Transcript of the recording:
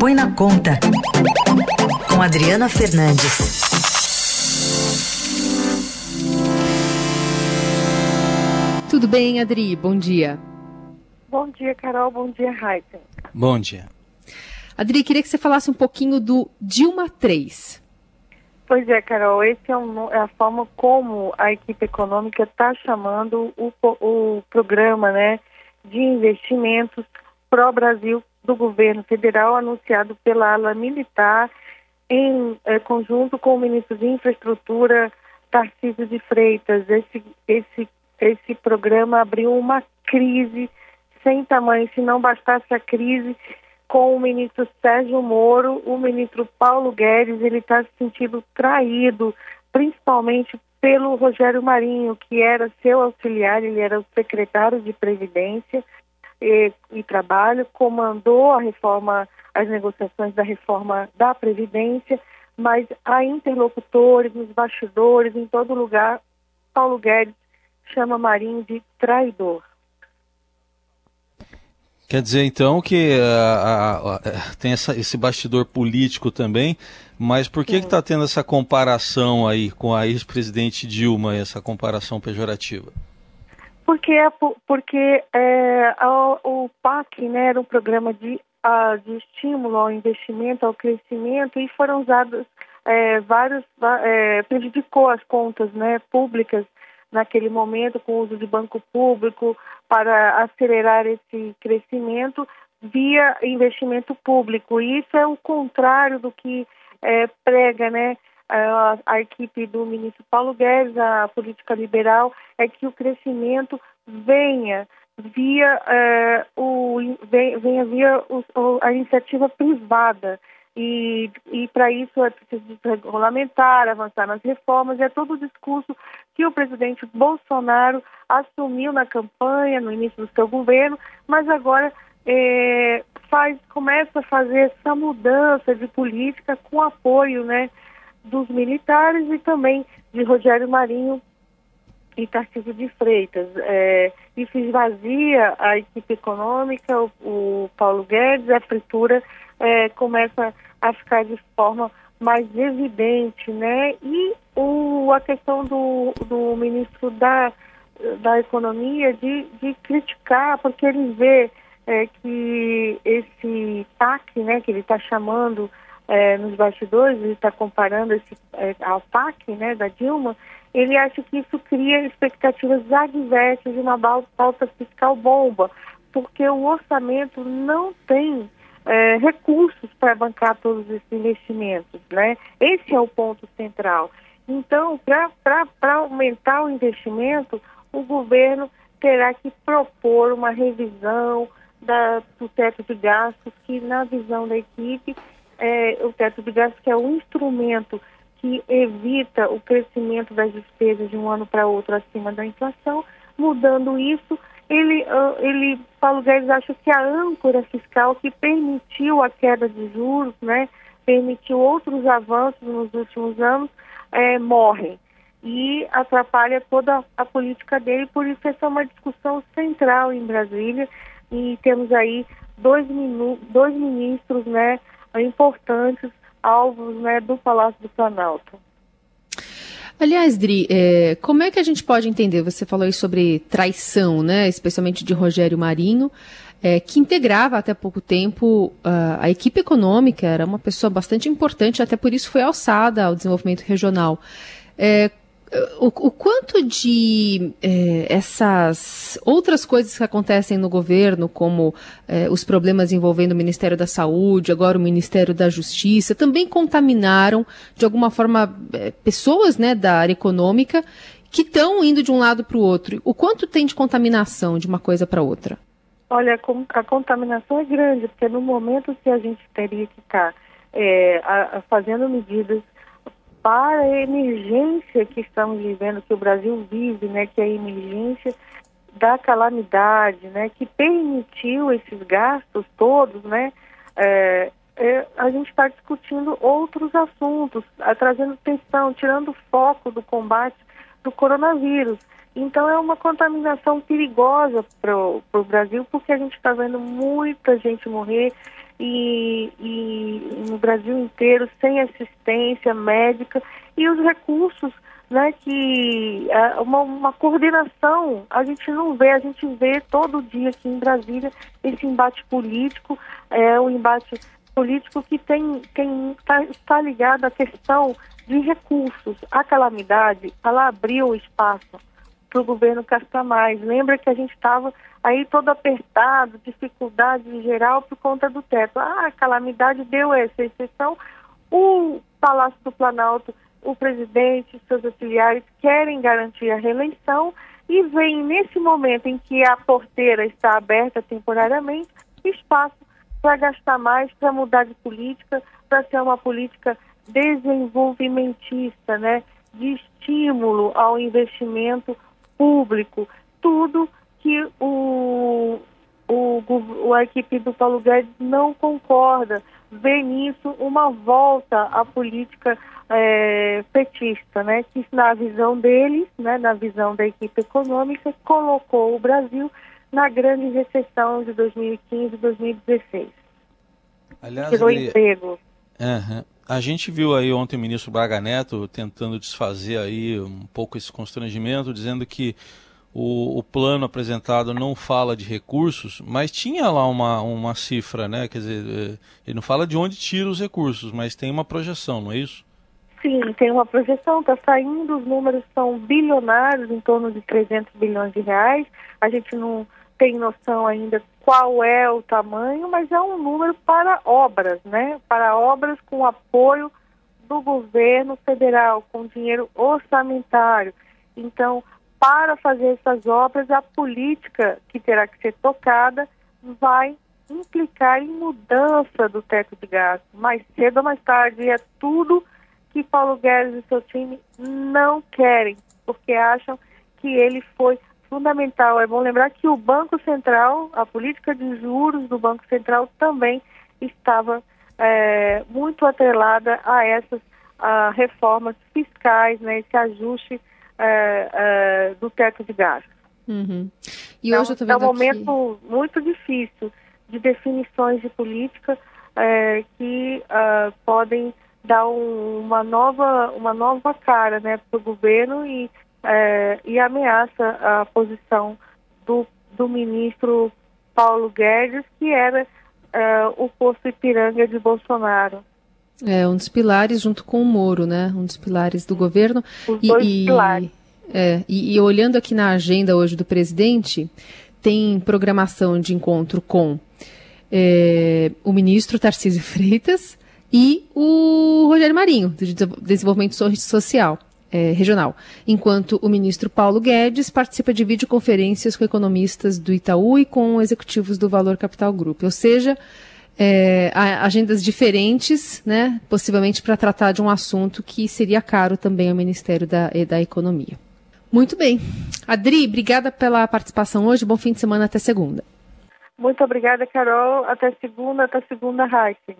Põe na Conta, com Adriana Fernandes. Tudo bem, Adri? Bom dia. Bom dia, Carol. Bom dia, Raíssa. Bom dia. Adri, queria que você falasse um pouquinho do Dilma 3. Pois é, Carol, esse é, um, é a forma como a equipe econômica está chamando o, o programa né, de investimentos pró-Brasil do governo federal, anunciado pela ala militar, em é, conjunto com o ministro de Infraestrutura, Tarcísio de Freitas. Esse, esse, esse programa abriu uma crise sem tamanho. Se não bastasse a crise com o ministro Sérgio Moro, o ministro Paulo Guedes, ele está se sentindo traído, principalmente pelo Rogério Marinho, que era seu auxiliar, ele era o secretário de Previdência e, e Trabalho, comandou a reforma, as negociações da reforma da Previdência, mas há interlocutores, nos bastidores, em todo lugar, Paulo Guedes chama Marinho de traidor. Quer dizer, então, que uh, tem essa, esse bastidor político também, mas por que está tendo essa comparação aí com a ex-presidente Dilma, essa comparação pejorativa? Porque, é, porque é, o PAC né, era um programa de, de estímulo ao investimento, ao crescimento, e foram usados é, vários, é, prejudicou as contas né, públicas naquele momento com o uso de banco público para acelerar esse crescimento via investimento público. E isso é o contrário do que é, prega né, a, a, equipe do ministro Paulo Guedes, a política liberal, é que o crescimento venha via é, o venha via a iniciativa privada. E, e para isso é preciso regulamentar, avançar nas reformas, é todo o discurso que o presidente Bolsonaro assumiu na campanha, no início do seu governo, mas agora é, faz, começa a fazer essa mudança de política com apoio né, dos militares e também de Rogério Marinho e Tarcísio de Freitas. É, isso esvazia a equipe econômica, o, o Paulo Guedes, a fritura é, começa a ficar de forma mais evidente, né? E o, a questão do, do ministro da, da Economia de, de criticar, porque ele vê é, que esse PAC, né, que ele está chamando é, nos bastidores, ele está comparando esse, é, ao PAC, né, da Dilma, ele acha que isso cria expectativas adversas de uma pauta fiscal bomba, porque o orçamento não tem é, recursos para bancar todos esses investimentos, né? Esse é o ponto central. Então, para aumentar o investimento, o governo terá que propor uma revisão da, do teto de gastos, que na visão da equipe, é, o teto de gastos que é um instrumento que evita o crescimento das despesas de um ano para outro acima da inflação. Mudando isso, ele, ah, ele, Paulo Guedes acha que a âncora fiscal que permitiu a queda de juros, né, permitiu outros avanços nos últimos anos, é, morre e atrapalha toda a política dele. Por isso essa é uma discussão central em Brasília e temos aí dois, dois ministros, né, importantes alvos, né, do Palácio do Planalto. Aliás, Dri, é, como é que a gente pode entender? Você falou aí sobre traição, né? Especialmente de Rogério Marinho, é, que integrava até pouco tempo uh, a equipe econômica, era uma pessoa bastante importante, até por isso foi alçada ao desenvolvimento regional. É, o, o, quanto de é, essas outras coisas que acontecem no governo, como é, os problemas envolvendo o Ministério da Saúde, agora o Ministério da Justiça, também contaminaram, de alguma forma, é, pessoas né, da área econômica que estão indo de um lado para o outro. O quanto tem de contaminação de uma coisa para outra? Olha, a contaminação é grande, porque no momento que a gente teria que estar é, fazendo medidas para a emergência que estamos vivendo, que o Brasil vive, né, que é a emergência da calamidade, né, que permitiu esses gastos todos, né, é, é, a gente está discutindo outros assuntos, trazendo tensão, tirando foco do combate do coronavírus. Então é uma contaminação perigosa para o Brasil, porque a gente está vendo muita gente morrer e, e Brasil inteiro, sem assistência médica e os recursos, né, que é, uma, uma coordenação a gente não vê, a gente vê todo dia aqui em Brasília esse embate político, é o um embate político que tem, tem tá, está ligado à questão de recursos. A calamidade, ela abriu espaço para o governo gastar mais. Lembra que a gente estava aí todo apertado, dificuldade em geral por conta do teto. Ah, a calamidade deu essa exceção. O Palácio do Planalto, o presidente seus auxiliares querem garantir a reeleição e vem nesse momento em que a porteira está aberta temporariamente, espaço para gastar mais, para mudar de política, para ser uma política desenvolvimentista, né, de estímulo ao investimento público, tudo que o, o, a equipe do Paulo Guedes não concorda, vê nisso uma volta à política é, petista, né, que na visão deles, né, na visão da equipe econômica, colocou o Brasil na grande recessão de 2015 e 2016. Aliás, Tirou emprego. Uhum. A gente viu aí ontem o ministro Braga Neto tentando desfazer aí um pouco esse constrangimento, dizendo que o, o, plano apresentado não fala de recursos, mas tinha lá uma, uma cifra, né? Quer dizer, eh, ele não fala de onde tira os recursos, mas tem uma projeção, não é isso? Sim, tem uma projeção, está saindo, os números são bilionários, em torno de 300 bilhões de reais. A gente não tem noção ainda qual é o tamanho, mas é um número para obras, né? Para obras com apoio do governo federal, com dinheiro orçamentário. Então, para fazer essas obras, a política que terá que ser tocada vai implicar em mudança do teto de gasto. Mais cedo ou mais tarde, é tudo que Paulo Guedes e seu time não querem, porque acham que ele foi fundamental. É bom lembrar que o Banco Central, a política de juros do Banco Central também estava é, muito atrelada a essas a reformas fiscais, né, esse ajuste é, é, do teto de gastos. Uhum. E então, hoje eu é um momento aqui... muito difícil de definições de política é, que uh, podem dar um, uma nova uma nova cara né, para o governo e, é, e ameaça a posição do, do ministro Paulo Guedes, que era é, o posto Ipiranga de Bolsonaro. É, um dos pilares junto com o Moro, né? Um dos pilares do governo. Os e, dois e, pilares. É, e, e olhando aqui na agenda hoje do presidente, tem programação de encontro com é, o ministro Tarcísio Freitas, e o Rogério Marinho, do Desenvolvimento Social é, Regional, enquanto o ministro Paulo Guedes participa de videoconferências com economistas do Itaú e com executivos do Valor Capital Group. Ou seja, é, agendas diferentes, né, possivelmente para tratar de um assunto que seria caro também ao Ministério da, da Economia. Muito bem. Adri, obrigada pela participação hoje. Bom fim de semana até segunda. Muito obrigada, Carol. Até segunda, até segunda, Heisen.